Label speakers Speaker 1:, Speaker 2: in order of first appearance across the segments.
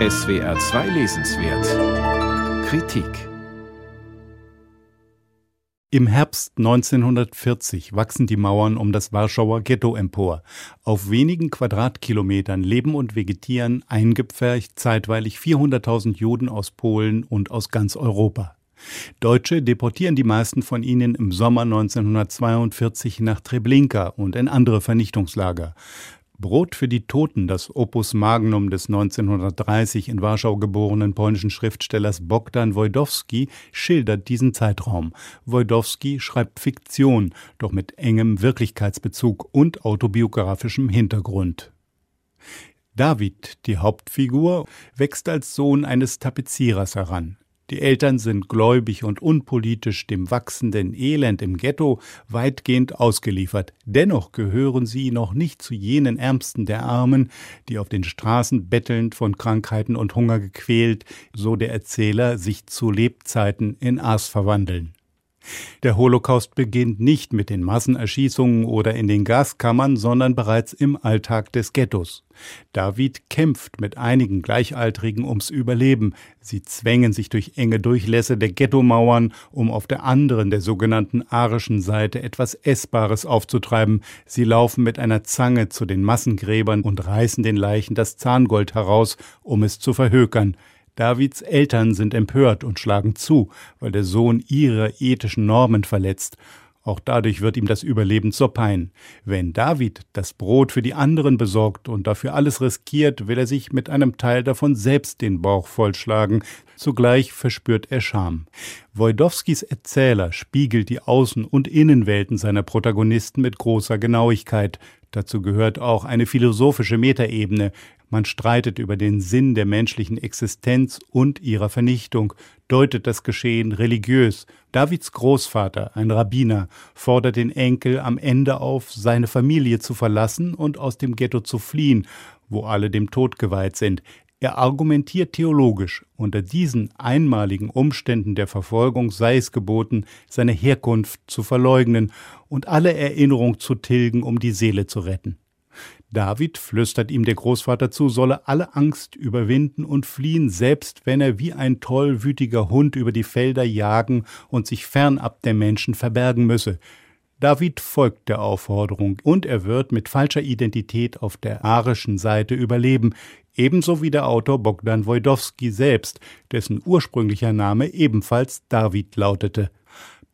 Speaker 1: SWR 2 Lesenswert Kritik
Speaker 2: Im Herbst 1940 wachsen die Mauern um das Warschauer Ghetto empor. Auf wenigen Quadratkilometern leben und vegetieren eingepfercht zeitweilig 400.000 Juden aus Polen und aus ganz Europa. Deutsche deportieren die meisten von ihnen im Sommer 1942 nach Treblinka und in andere Vernichtungslager. Brot für die Toten, das Opus Magnum des 1930 in Warschau geborenen polnischen Schriftstellers Bogdan Wojdowski, schildert diesen Zeitraum. Wojdowski schreibt Fiktion, doch mit engem Wirklichkeitsbezug und autobiografischem Hintergrund. David, die Hauptfigur, wächst als Sohn eines Tapezierers heran. Die Eltern sind gläubig und unpolitisch dem wachsenden Elend im Ghetto weitgehend ausgeliefert. Dennoch gehören sie noch nicht zu jenen Ärmsten der Armen, die auf den Straßen bettelnd von Krankheiten und Hunger gequält, so der Erzähler, sich zu Lebzeiten in Aas verwandeln. Der Holocaust beginnt nicht mit den Massenerschießungen oder in den Gaskammern, sondern bereits im Alltag des Ghettos. David kämpft mit einigen Gleichaltrigen ums Überleben. Sie zwängen sich durch enge Durchlässe der Ghettomauern, um auf der anderen, der sogenannten arischen Seite etwas Essbares aufzutreiben. Sie laufen mit einer Zange zu den Massengräbern und reißen den Leichen das Zahngold heraus, um es zu verhökern. Davids Eltern sind empört und schlagen zu, weil der Sohn ihre ethischen Normen verletzt. Auch dadurch wird ihm das Überleben zur Pein. Wenn David das Brot für die anderen besorgt und dafür alles riskiert, will er sich mit einem Teil davon selbst den Bauch vollschlagen. Zugleich verspürt er Scham. Wojdowskis Erzähler spiegelt die Außen- und Innenwelten seiner Protagonisten mit großer Genauigkeit. Dazu gehört auch eine philosophische Metaebene. Man streitet über den Sinn der menschlichen Existenz und ihrer Vernichtung, deutet das Geschehen religiös. Davids Großvater, ein Rabbiner, fordert den Enkel am Ende auf, seine Familie zu verlassen und aus dem Ghetto zu fliehen, wo alle dem Tod geweiht sind. Er argumentiert theologisch, unter diesen einmaligen Umständen der Verfolgung sei es geboten, seine Herkunft zu verleugnen und alle Erinnerung zu tilgen, um die Seele zu retten. David flüstert ihm der Großvater zu, solle alle Angst überwinden und fliehen, selbst wenn er wie ein tollwütiger Hund über die Felder jagen und sich fernab der Menschen verbergen müsse. David folgt der Aufforderung und er wird mit falscher Identität auf der arischen Seite überleben, ebenso wie der Autor Bogdan Wojdowski selbst, dessen ursprünglicher Name ebenfalls David lautete.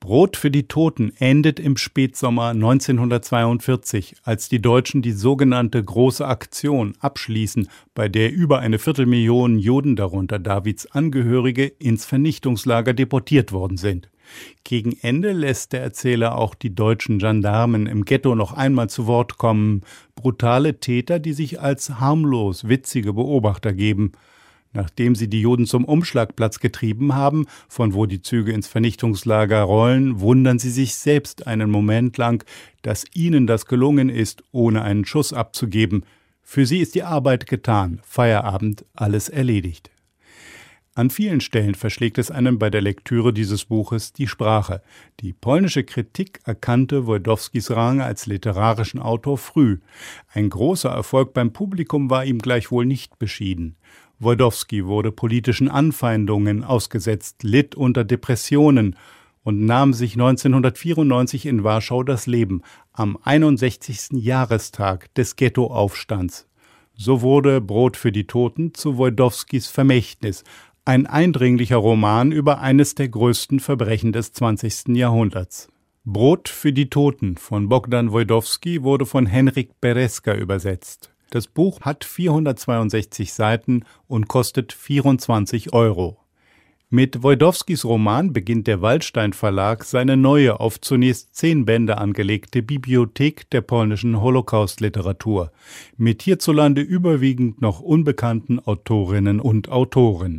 Speaker 2: Brot für die Toten endet im Spätsommer 1942, als die Deutschen die sogenannte Große Aktion abschließen, bei der über eine Viertelmillion Juden, darunter Davids Angehörige, ins Vernichtungslager deportiert worden sind. Gegen Ende lässt der Erzähler auch die deutschen Gendarmen im Ghetto noch einmal zu Wort kommen, brutale Täter, die sich als harmlos witzige Beobachter geben. Nachdem sie die Juden zum Umschlagplatz getrieben haben, von wo die Züge ins Vernichtungslager rollen, wundern sie sich selbst einen Moment lang, dass ihnen das gelungen ist, ohne einen Schuss abzugeben. Für sie ist die Arbeit getan, Feierabend, alles erledigt. An vielen Stellen verschlägt es einem bei der Lektüre dieses Buches die Sprache. Die polnische Kritik erkannte Wojdowskis Rang als literarischen Autor früh. Ein großer Erfolg beim Publikum war ihm gleichwohl nicht beschieden. Wojdowski wurde politischen Anfeindungen ausgesetzt, litt unter Depressionen und nahm sich 1994 in Warschau das Leben am 61. Jahrestag des Ghettoaufstands. So wurde Brot für die Toten zu Wojdowskis Vermächtnis, ein eindringlicher Roman über eines der größten Verbrechen des 20. Jahrhunderts. Brot für die Toten von Bogdan Wojdowski wurde von Henrik Bereska übersetzt. Das Buch hat 462 Seiten und kostet 24 Euro. Mit Wojdowskis Roman beginnt der Waldstein Verlag seine neue, auf zunächst zehn Bände angelegte Bibliothek der polnischen Holocaust-Literatur mit hierzulande überwiegend noch unbekannten Autorinnen und Autoren.